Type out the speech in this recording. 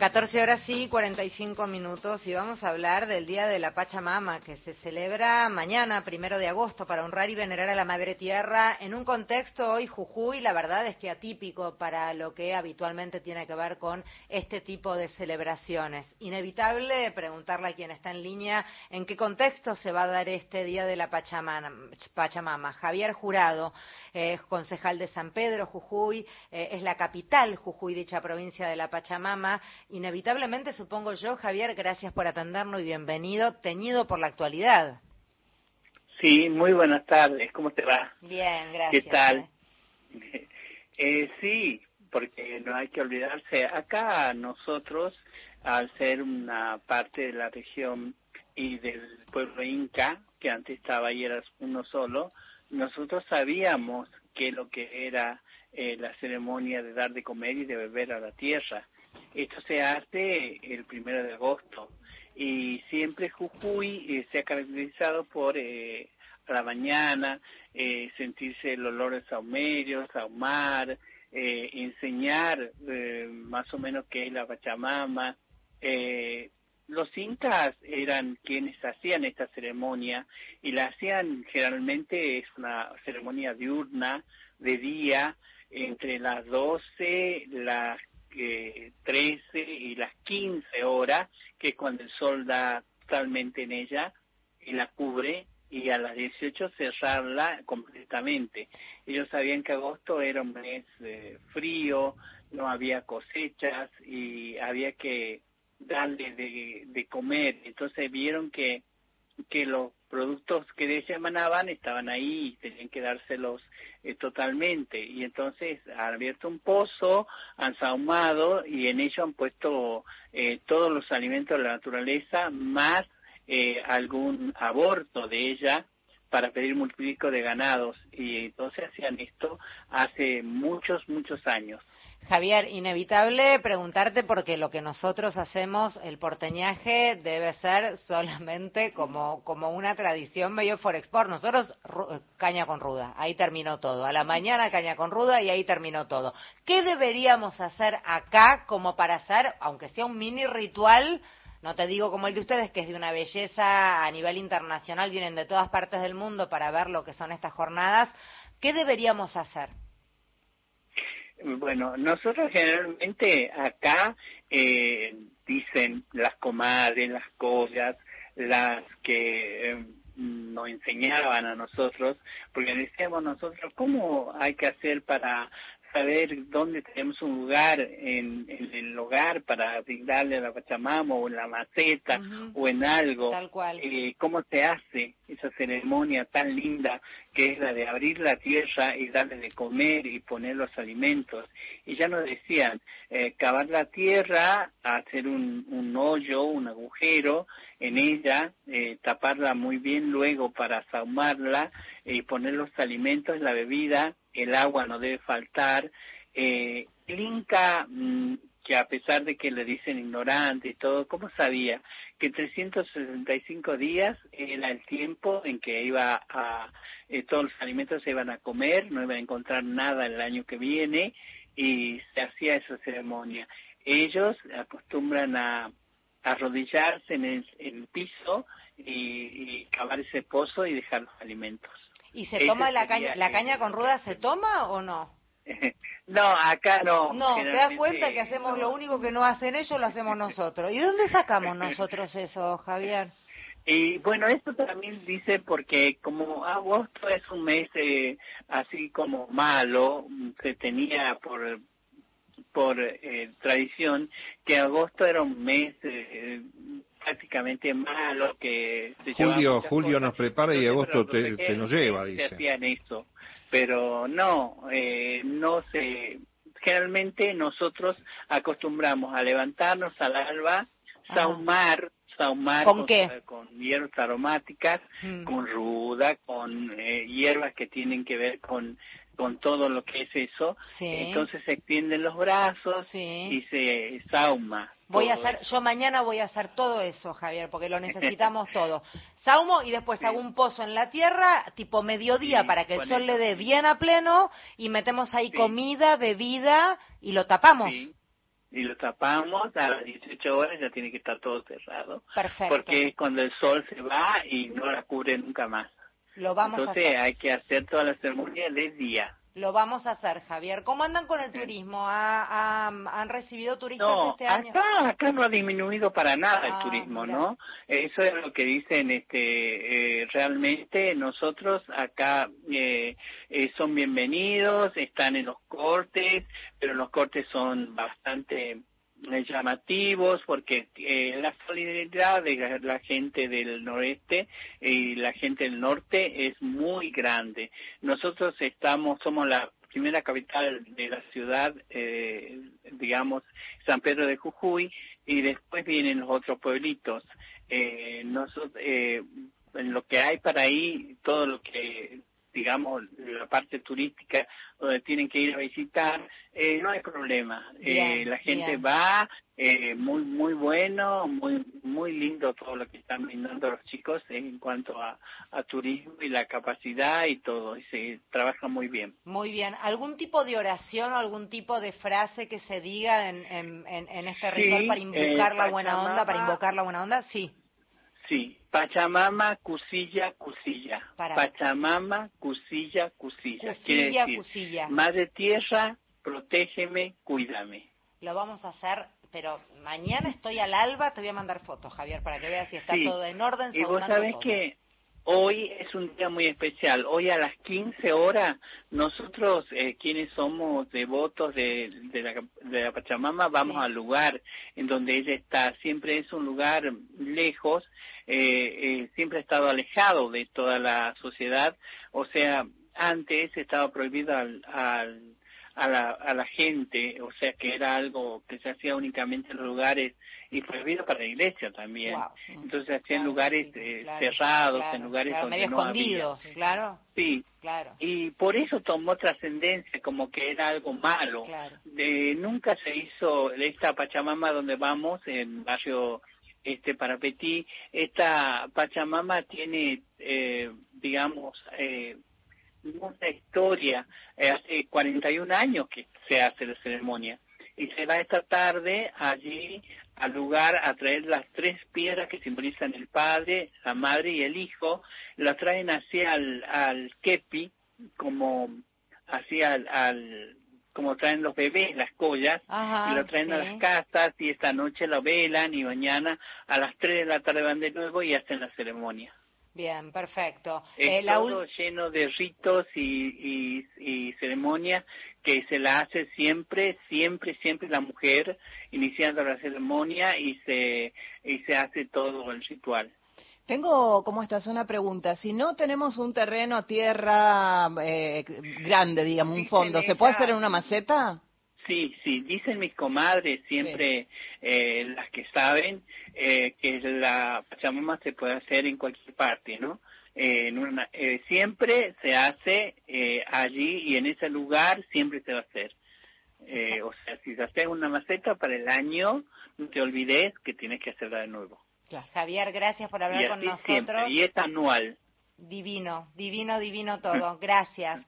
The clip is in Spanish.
14 horas y 45 minutos y vamos a hablar del Día de la Pachamama que se celebra mañana, primero de agosto, para honrar y venerar a la Madre Tierra en un contexto hoy Jujuy, la verdad es que atípico para lo que habitualmente tiene que ver con este tipo de celebraciones. Inevitable preguntarle a quien está en línea en qué contexto se va a dar este Día de la Pachamama. Javier Jurado, es concejal de San Pedro, Jujuy, eh, es la capital Jujuy, dicha provincia de la Pachamama Inevitablemente, supongo yo, Javier, gracias por atendernos y bienvenido, teñido por la actualidad. Sí, muy buenas tardes, ¿cómo te va? Bien, gracias. ¿Qué tal? Eh, sí, porque no hay que olvidarse, acá nosotros, al ser una parte de la región y del pueblo inca, que antes estaba ahí era uno solo, nosotros sabíamos que lo que era eh, la ceremonia de dar de comer y de beber a la tierra. Esto se hace el primero de agosto y siempre Jujuy eh, se ha caracterizado por eh, a la mañana eh, sentirse el olor de saumerio, saumar, eh, enseñar eh, más o menos qué es la Pachamama. los incas eran quienes hacían esta ceremonia y la hacían generalmente es una ceremonia diurna de día entre las 12, las eh, 13 y las 15 horas, que es cuando el sol da totalmente en ella y la cubre, y a las 18 cerrarla completamente. Ellos sabían que agosto era un mes eh, frío, no había cosechas y había que darle de, comer. Entonces vieron que, que los productos que de ella emanaban estaban ahí y tenían que dárselos eh, totalmente. Y entonces han abierto un pozo, han sahumado y en ello han puesto eh, todos los alimentos de la naturaleza más eh, algún aborto de ella para pedir multiplico de ganados. Y entonces hacían esto hace muchos, muchos años. Javier, inevitable preguntarte porque lo que nosotros hacemos, el porteñaje, debe ser solamente como, como una tradición medio for export. Nosotros caña con ruda, ahí terminó todo. A la mañana caña con ruda y ahí terminó todo. ¿Qué deberíamos hacer acá como para hacer, aunque sea un mini ritual, no te digo como el de ustedes, que es de una belleza a nivel internacional, vienen de todas partes del mundo para ver lo que son estas jornadas, ¿qué deberíamos hacer? Bueno, nosotros generalmente acá eh, dicen las comadres, las collas, las que eh, nos enseñaban a nosotros, porque decíamos nosotros, ¿cómo hay que hacer para saber dónde tenemos un lugar en, en el hogar para darle a la Pachamama o en la maceta o en algo. Tal cual. Eh, ¿Cómo se hace esa ceremonia tan linda que es la de abrir la tierra y darle de comer y poner los alimentos? Y ya nos decían, eh, cavar la tierra, hacer un, un hoyo, un agujero en ella, eh, taparla muy bien luego para saumarla y poner los alimentos, la bebida el agua no debe faltar. Eh, el Inca, mm, que a pesar de que le dicen ignorante y todo, ¿cómo sabía que 365 días era el tiempo en que iba a, eh, todos los alimentos se iban a comer, no iban a encontrar nada el año que viene y se hacía esa ceremonia. Ellos acostumbran a arrodillarse en el, piso y cavar ese pozo y dejar los alimentos. ¿Y se toma la caña, la caña con ruda se toma o no? No, acá no. No, te das cuenta que hacemos lo único que no hacen ellos, lo hacemos nosotros. ¿Y dónde sacamos nosotros eso, Javier? Y bueno, esto también dice porque como agosto es un mes eh, así como malo, se tenía por por eh, tradición que agosto era un mes eh, prácticamente malo que se Julio Julio nos prepara y agosto te, te, nos lleva dice se hacían eso pero no eh, no se generalmente nosotros acostumbramos a levantarnos al alba saumar saumar con, con qué con hierbas aromáticas mm. con ruda con eh, hierbas que tienen que ver con con todo lo que es eso, sí. entonces se extienden los brazos sí. y se sauma. Voy a hacer, yo mañana voy a hacer todo eso, Javier, porque lo necesitamos todo. Saumo y después sí. hago un pozo en la tierra, tipo mediodía, sí, para que el sol le dé bien a pleno y metemos ahí comida, bebida y lo tapamos. y lo tapamos, a las 18 horas ya tiene que estar todo cerrado. Perfecto. Porque es cuando el sol se va y no la cubre nunca más. Lo vamos Entonces a hacer. hay que hacer toda la ceremonia de día. Lo vamos a hacer, Javier. ¿Cómo andan con el turismo? ¿Ha- ha- ¿Han recibido turistas No, este año? acá, acá no ha disminuido para nada el Ah, turismo, mira. ¿no? Eso es lo que dicen, este, eh, realmente nosotros acá eh, eh, son bienvenidos, están en los cortes, pero los cortes son bastante llamativos porque eh, la solidaridad de la, la gente del noreste y la gente del norte es muy grande. Nosotros estamos, somos la primera capital de la ciudad, eh, digamos, San Pedro de Jujuy, y después vienen los otros pueblitos. Eh, nosotros, eh, en lo que hay para ahí, todo lo que digamos, la parte turística donde tienen que ir a visitar, eh, no hay problema. Eh, la gente va, eh, muy muy bueno, muy muy lindo todo lo que están brindando los chicos en cuanto a, a turismo y la capacidad y todo, y se trabaja muy bien. Muy bien. ¿Algún tipo de oración o algún tipo de frase que se diga en, en, en- en este Sí, ritual para invocar eh, la buena onda, para invocar la buena onda? Sí. Sí, Pachamama, Cusilla, Cusilla. Para. Pachamama, Cusilla, Cusilla. Quiere Cusilla, decir, cusilla. Madre Tierra, protégeme, cuídame. Lo vamos a hacer, pero mañana estoy al alba, te voy a mandar fotos, Javier, para que veas si está Sí. todo en orden. Y vos sabés todo. que hoy es un día muy especial. Hoy a las 15 horas, nosotros, eh, quienes somos devotos de, de, la, de la Pachamama, vamos Sí. al lugar en donde ella está. Siempre es un lugar lejos, eh, eh, siempre ha estado alejado de toda la sociedad. O sea, antes estaba prohibido al, al a la, a la gente, o sea que era algo que se hacía únicamente en los lugares y prohibido para la iglesia también. Entonces se hacía en Claro, lugares sí, eh, claro, cerrados, claro, en lugares donde medio no escondidos, había. claro, Sí, claro, y por eso tomó trascendencia como que era algo malo. De, nunca se hizo esta Pachamama donde vamos, en barrio este Parapetí, esta Pachamama tiene, eh, digamos, eh, una historia, eh, hace 41 años que se hace la ceremonia. Y se va esta tarde allí al lugar a traer las tres piedras que simbolizan el padre, la madre y el hijo, las traen hacia al, al kepi, como hacia al, al- como traen los bebés, las collas, Ajá, y lo traen a las casas y esta noche lo velan y mañana a las 3 de la tarde van de nuevo y hacen la ceremonia. Bien, perfecto. Es Eh, todo lleno de ritos y, y, y ceremonias que se la hace siempre, siempre, siempre la mujer iniciando la ceremonia y se, y se hace todo el ritual. Tengo, ¿cómo estás? Una pregunta. Si no tenemos un terreno, tierra eh, grande, digamos, un fondo, ¿se puede hacer en una maceta? Sí, sí, dicen mis comadres, siempre eh, las que saben, eh, que la Pachamama se puede hacer en cualquier parte, ¿no? Eh, en una, eh, siempre se hace eh, allí y en ese lugar siempre se va a hacer. Eh, o sea, si se hace una maceta para el año, no te olvides que tienes que hacerla de nuevo. Javier, gracias por hablar Y con nosotros. siempre, y es anual. Divino, divino, divino todo. Gracias.